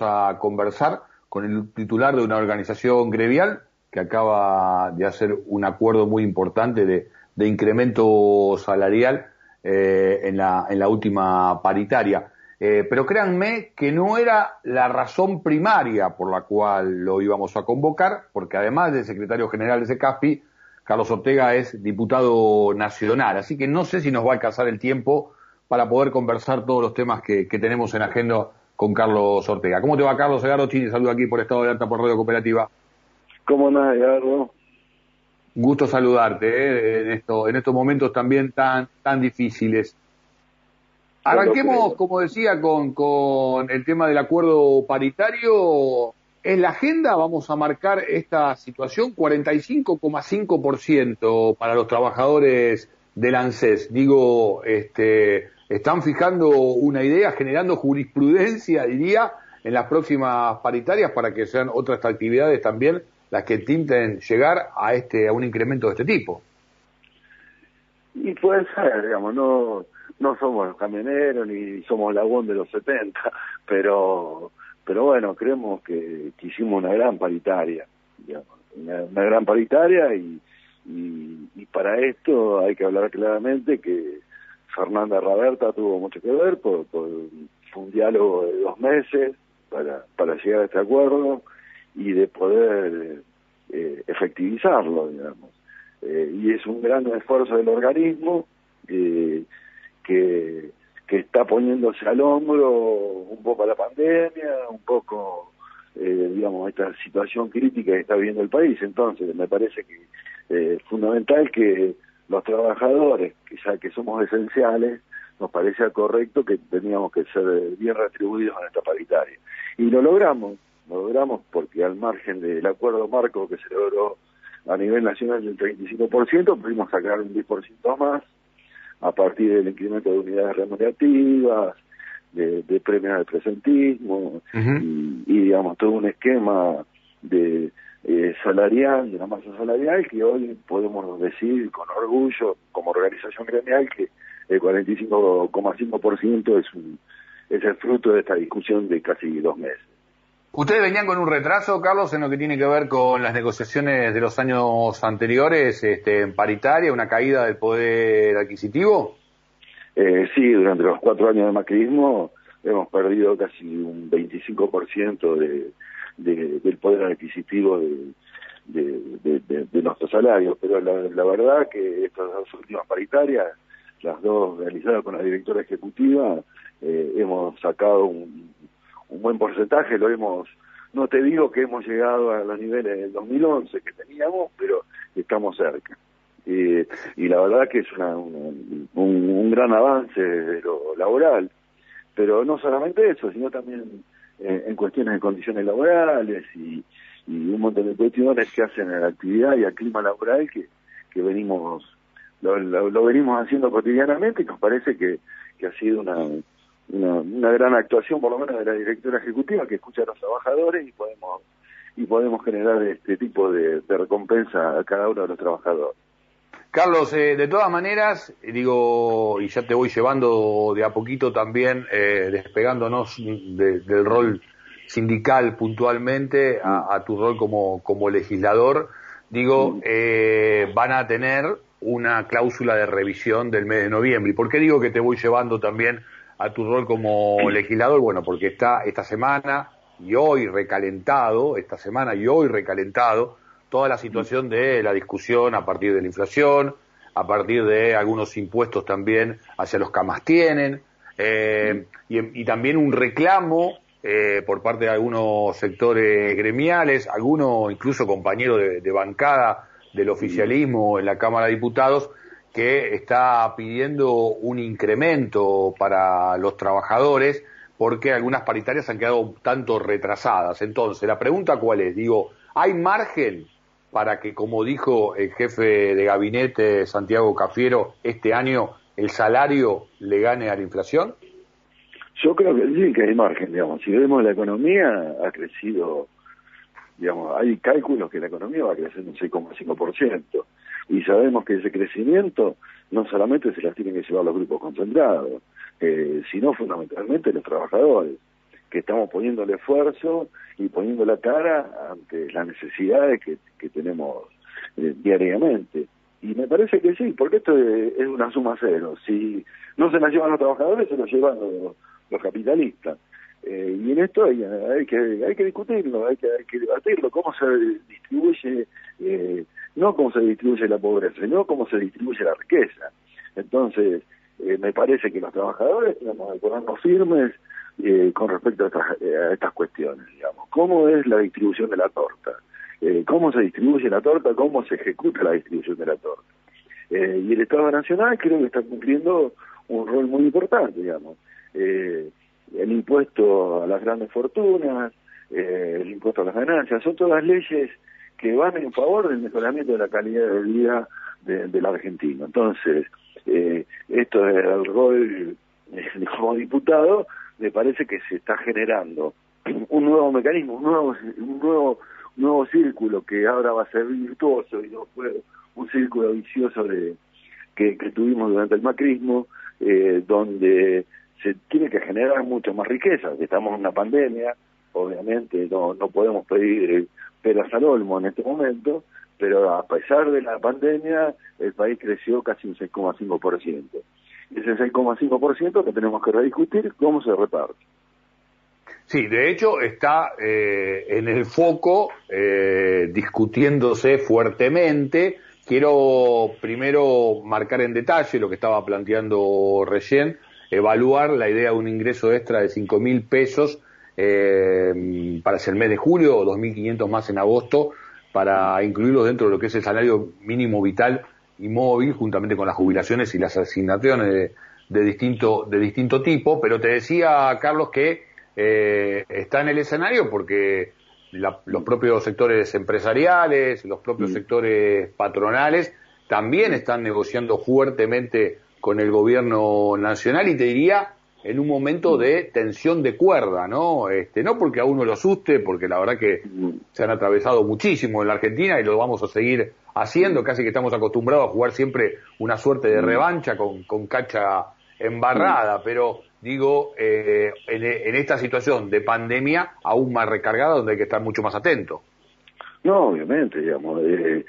a conversar con el titular de una organización gremial que acaba de hacer un acuerdo muy importante de, incremento salarial eh, en, la, en la última paritaria. Eh, pero créanme que no era la razón primaria por la cual lo íbamos a convocar, porque además del secretario general de SECASPI, Carlos Ortega es diputado nacional, así que no sé si nos va a alcanzar el tiempo para poder conversar todos los temas que, tenemos en agenda con Carlos Ortega. ¿Cómo te va, Carlos? Edgardo Chini, saludo aquí por Estado de Alta por Radio Cooperativa. ¿Cómo nada, Edgardo? Gusto saludarte ¿eh? en, esto, en estos momentos también tan, tan difíciles. Arranquemos, como decía, con, con el tema del acuerdo paritario. En la agenda vamos a marcar esta situación 45,5% para los trabajadores del ANSES. Digo, este, están fijando una idea, generando jurisprudencia, diría, en las próximas paritarias para que sean otras actividades también las que tinten llegar a este a un incremento de este tipo. Y puede ser, digamos, no no somos los camioneros ni somos la UON de los 70, pero pero bueno, creemos que, hicimos una gran paritaria, digamos, una, gran paritaria y, y, para esto hay que hablar claramente que Fernanda Raberta tuvo mucho que ver, por, fue un diálogo de dos meses para, para llegar a este acuerdo y de poder eh, efectivizarlo, digamos. Eh, y es un gran esfuerzo del organismo eh, que, que está poniéndose al hombro un poco a la pandemia, un poco, eh, digamos, esta situación crítica que está viviendo el país. Entonces, me parece que es fundamental que los trabajadores, que ya que somos esenciales, nos parecía correcto que teníamos que ser bien retribuidos en esta paritaria. Y lo logramos, lo logramos porque al margen del acuerdo marco que se logró a nivel nacional del 35%, pudimos sacar un 10% más, a partir del incremento de unidades remunerativas, de, de premios de presentismo y, digamos todo un esquema de eh, salarial, de la masa salarial que hoy podemos decir con orgullo como organización gremial que el 45,5% es, un, es el fruto de esta discusión de casi dos meses. Ustedes venían con un retraso, Carlos, en lo que tiene que ver con las negociaciones de los años anteriores, este, en paritaria, una caída del poder adquisitivo. Eh, sí, durante los cuatro años de macrismo hemos perdido casi un 25% de, de, del poder adquisitivo de, de, de, nuestros salarios, pero la, la verdad que estas dos últimas paritarias, las dos realizadas con la directora ejecutiva, eh, hemos sacado un un buen porcentaje, lo hemos, no te digo que hemos llegado a los niveles del 2011 que teníamos, pero estamos cerca. y la verdad que es una, un, gran avance de lo laboral, pero no solamente eso, sino también eh, en cuestiones de condiciones laborales y, un montón de cuestiones que hacen a la actividad y al clima laboral que, que venimos lo, lo, venimos haciendo cotidianamente y nos parece que, que ha sido una, una, gran actuación, por lo menos de la directora ejecutiva, que escucha a los trabajadores y podemos y podemos generar este tipo de, recompensa a cada uno de los trabajadores. Carlos, eh, de todas maneras, digo, y ya te voy llevando de a poquito también, eh, despegándonos del rol sindical puntualmente a, tu rol como, como legislador, digo, eh, van a tener una cláusula de revisión del mes de noviembre. ¿Y por qué digo que te voy llevando también a tu rol como legislador? Bueno, porque está esta semana y hoy recalentado, esta semana y hoy recalentado, toda la situación de la discusión a partir de la inflación, a partir de algunos impuestos también hacia los que más tienen, eh, y, también un reclamo eh, por parte de algunos sectores gremiales, algunos incluso compañeros de, de bancada del oficialismo en la Cámara de Diputados, que está pidiendo un incremento para los trabajadores porque algunas paritarias han quedado tanto retrasadas. Entonces, la pregunta cuál es, digo, ¿hay margen para que, como dijo el jefe de gabinete Santiago Cafiero, este año el salario le gane a la inflación? Yo creo que sí que hay margen, digamos. Si vemos la economía, ha crecido, digamos, hay cálculos que la economía va a crecer un 6,5% y sabemos que ese crecimiento no solamente se las tienen que llevar los grupos concentrados, eh, sino fundamentalmente los trabajadores. Que estamos poniendo el esfuerzo y poniendo la cara ante las necesidades que, tenemos eh, diariamente. Y me parece que sí, porque esto es, una suma cero. Si no se la llevan los trabajadores, se lo llevan los, capitalistas. Eh, y en esto hay, hay, que hay que discutirlo, hay que, hay que debatirlo, cómo se distribuye, eh, no cómo se distribuye la pobreza, sino cómo se distribuye la riqueza. Entonces, eh, me parece que los trabajadores tenemos que ponernos firmes eh, con respecto a estas, a estas cuestiones, digamos. ¿Cómo es la distribución de la torta? Eh, ¿Cómo se distribuye la torta? ¿Cómo se ejecuta la distribución de la torta? Eh, y el Estado Nacional creo que está cumpliendo un rol muy importante, digamos. Eh, el impuesto a las grandes fortunas, el impuesto a las ganancias, son todas leyes que van en favor del mejoramiento de la calidad de vida del argentino. Entonces, esto es el rol como diputado, me parece que se está generando un nuevo mecanismo, un nuevo, un nuevo nuevo círculo que ahora va a ser virtuoso y no fue un círculo vicioso de que, tuvimos durante el macrismo, eh, donde se tiene que generar mucho más riqueza. Estamos en una pandemia, obviamente no, no podemos pedir peras al olmo en este momento, pero a pesar de la pandemia el país creció casi un 6,5%. Ese 6,5% que tenemos que rediscutir cómo se reparte. Sí, de hecho está eh, en el foco eh, discutiéndose fuertemente. Quiero primero marcar en detalle lo que estaba planteando recién, evaluar la idea de un ingreso extra de cinco mil pesos eh, para el mes de julio o 2.500 más en agosto para incluirlos dentro de lo que es el salario mínimo vital y móvil juntamente con las jubilaciones y las asignaciones de, de distinto, de distinto tipo. Pero te decía, Carlos, que eh, está en el escenario porque los propios sectores empresariales, los propios mm. sectores patronales también están negociando fuertemente con el gobierno nacional y te diría en un momento de tensión de cuerda, ¿no? Este, no porque a uno lo asuste, porque la verdad que mm. se han atravesado muchísimo en la Argentina y lo vamos a seguir haciendo, casi que estamos acostumbrados a jugar siempre una suerte de mm. revancha con, con cacha embarrada, pero digo, eh, en, esta situación de pandemia aún más recargada, donde hay que estar mucho más atento. No, obviamente, digamos. Eh,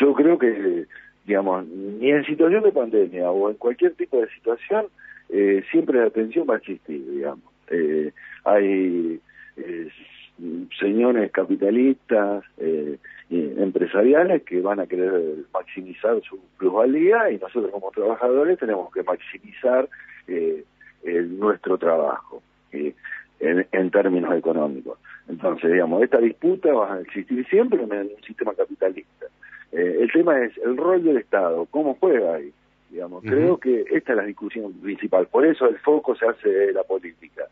yo creo que, digamos, ni en situación de pandemia o en cualquier tipo de situación, eh, siempre la atención va a existir, digamos. hay señores capitalistas, empresariales que van a querer maximizar su plusvalía y nosotros como trabajadores tenemos que maximizar eh, nuestro trabajo eh, en, términos económicos. Entonces, digamos, esta disputa va a existir siempre en un sistema capitalista. Eh, el tema es el rol del Estado, cómo juega ahí. Digamos, creo que esta es la discusión principal. Por eso el foco se hace de la política,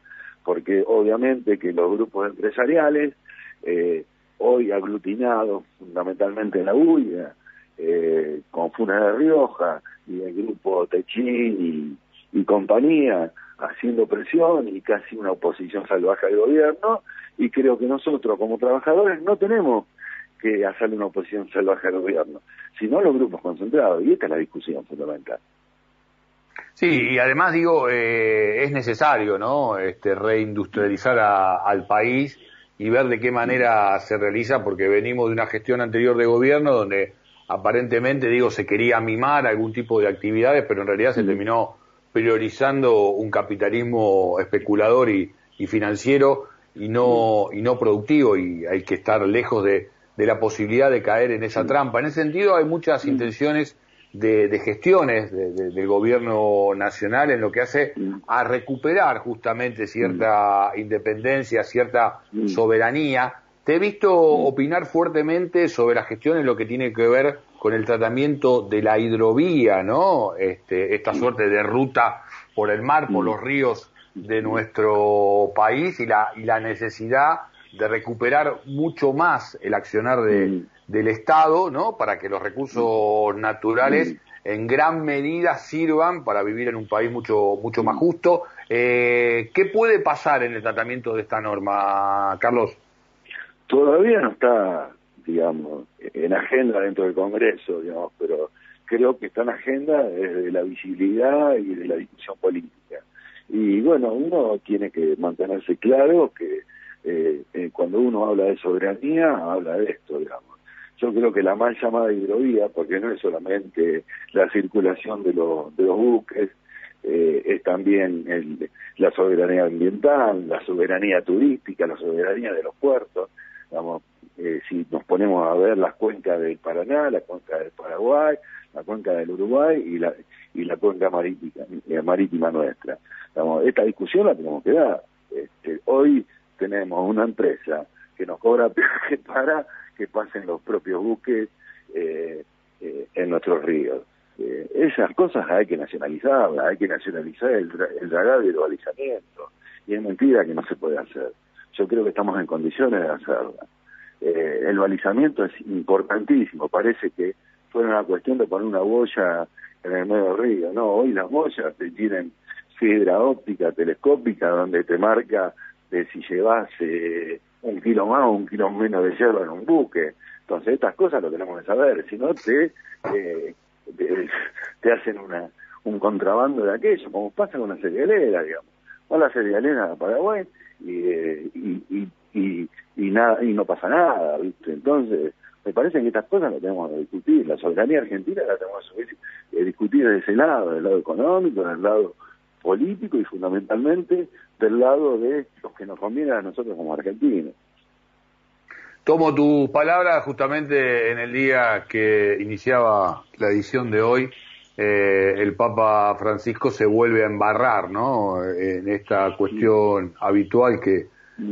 porque obviamente que los grupos empresariales, eh, hoy aglutinados fundamentalmente en la UIA, eh, con Funa de Rioja y el grupo Techín y compañía, haciendo presión y casi una oposición salvaje al gobierno, y creo que nosotros como trabajadores no tenemos que hacerle una oposición salvaje al gobierno, sino los grupos concentrados, y esta es la discusión fundamental. Sí, y además digo, eh, es necesario, ¿no? Este, reindustrializar al país y ver de qué manera se realiza, porque venimos de una gestión anterior de gobierno donde aparentemente, digo, se quería mimar algún tipo de actividades, pero en realidad se terminó priorizando un capitalismo especulador y, financiero y no, y no productivo y hay que estar lejos de, la posibilidad de caer en esa trampa. En ese sentido hay muchas intenciones de, gestiones del gobierno nacional en lo que hace a recuperar justamente cierta independencia, cierta soberanía. Te he visto opinar fuertemente sobre la gestión en lo que tiene que ver con el tratamiento de la hidrovía, ¿no? Este, esta suerte de ruta por el mar, por mm. los ríos de nuestro país y la, y la necesidad de recuperar mucho más el accionar de, mm. Del Estado, ¿no? Para que los recursos mm. naturales en gran medida sirvan para vivir en un país mucho, mucho más justo. Eh, ¿Qué puede pasar en el tratamiento de esta norma, Carlos? Todavía no está digamos, en agenda dentro del Congreso, digamos, pero creo que está en agenda desde la visibilidad y de la discusión política. Y bueno, uno tiene que mantenerse claro que eh, eh, cuando uno habla de soberanía, habla de esto, digamos. Yo creo que la mal llamada hidrovía, porque no es solamente la circulación de, los de los buques, eh, es también el, la soberanía ambiental, la soberanía turística, la soberanía de los puertos. Digamos, eh, si nos ponemos a ver las cuencas del Paraná, la cuenca del Paraguay, la cuenca del Uruguay y la y la cuenca marítima, eh, marítima nuestra. Digamos, esta discusión la tenemos que dar. Este, hoy tenemos una empresa que nos cobra peaje para que pasen los propios buques eh, eh, en nuestros ríos. Eh, esas cosas hay que nacionalizarlas, hay que nacionalizar el, el dragado y el balizamiento. Y es mentira que no se puede hacer. Yo creo que estamos en condiciones de hacerla. Eh, el balizamiento es importantísimo, parece que fue una cuestión de poner una boya en el medio río. No, hoy las boyas tienen fibra óptica telescópica donde te marca de si llevas eh, un kilo más o un kilo menos de hierro en un buque. Entonces estas cosas lo tenemos que saber, si no te, eh, te, hacen una un contrabando de aquello, como pasa con la cerealera, digamos. O la cerealera de Paraguay y, eh, y, y, y, nada, y no pasa nada, ¿viste? Entonces, me parece que estas cosas las tenemos que discutir. La soberanía argentina la tenemos que discutir de ese lado, del lado económico, del lado político y fundamentalmente del lado de los que nos conviene a nosotros como argentinos. Tomo tu palabra justamente en el día que iniciaba la edición de hoy. Eh, el Papa Francisco se vuelve a embarrar, ¿no? En esta cuestión habitual que,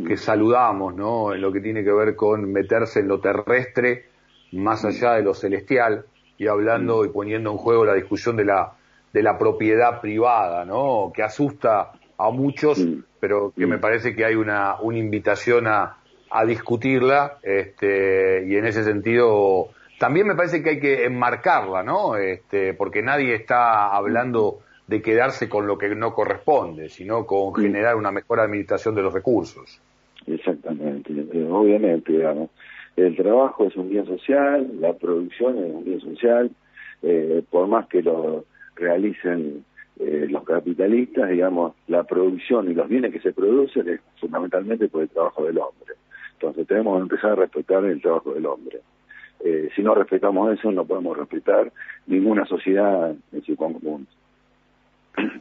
que saludamos, ¿no? En lo que tiene que ver con meterse en lo terrestre más allá de lo celestial y hablando y poniendo en juego la discusión de la de la propiedad privada, ¿no? Que asusta a muchos, pero que me parece que hay una, una invitación a, a discutirla, este, y en ese sentido también me parece que hay que enmarcarla, ¿no? Este, porque nadie está hablando de quedarse con lo que no corresponde, sino con generar una mejor administración de los recursos. Exactamente, obviamente, digamos. El trabajo es un bien social, la producción es un bien social, eh, por más que lo realicen eh, los capitalistas, digamos, la producción y los bienes que se producen es fundamentalmente por el trabajo del hombre. Entonces tenemos que empezar a respetar el trabajo del hombre. Eh, si no respetamos eso, no podemos respetar ninguna sociedad en su conjunto.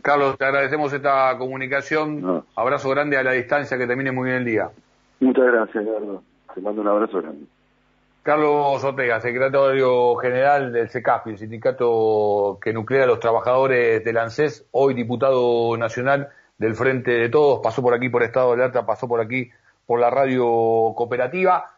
Carlos, te agradecemos esta comunicación. Abrazo grande a la distancia, que termine muy bien el día. Muchas gracias, Carlos. Te mando un abrazo grande. Carlos Ortega, secretario general del CECAFI, el sindicato que nuclea a los trabajadores del ANSES, hoy diputado nacional del Frente de Todos, pasó por aquí por Estado de Alerta, pasó por aquí por la radio cooperativa.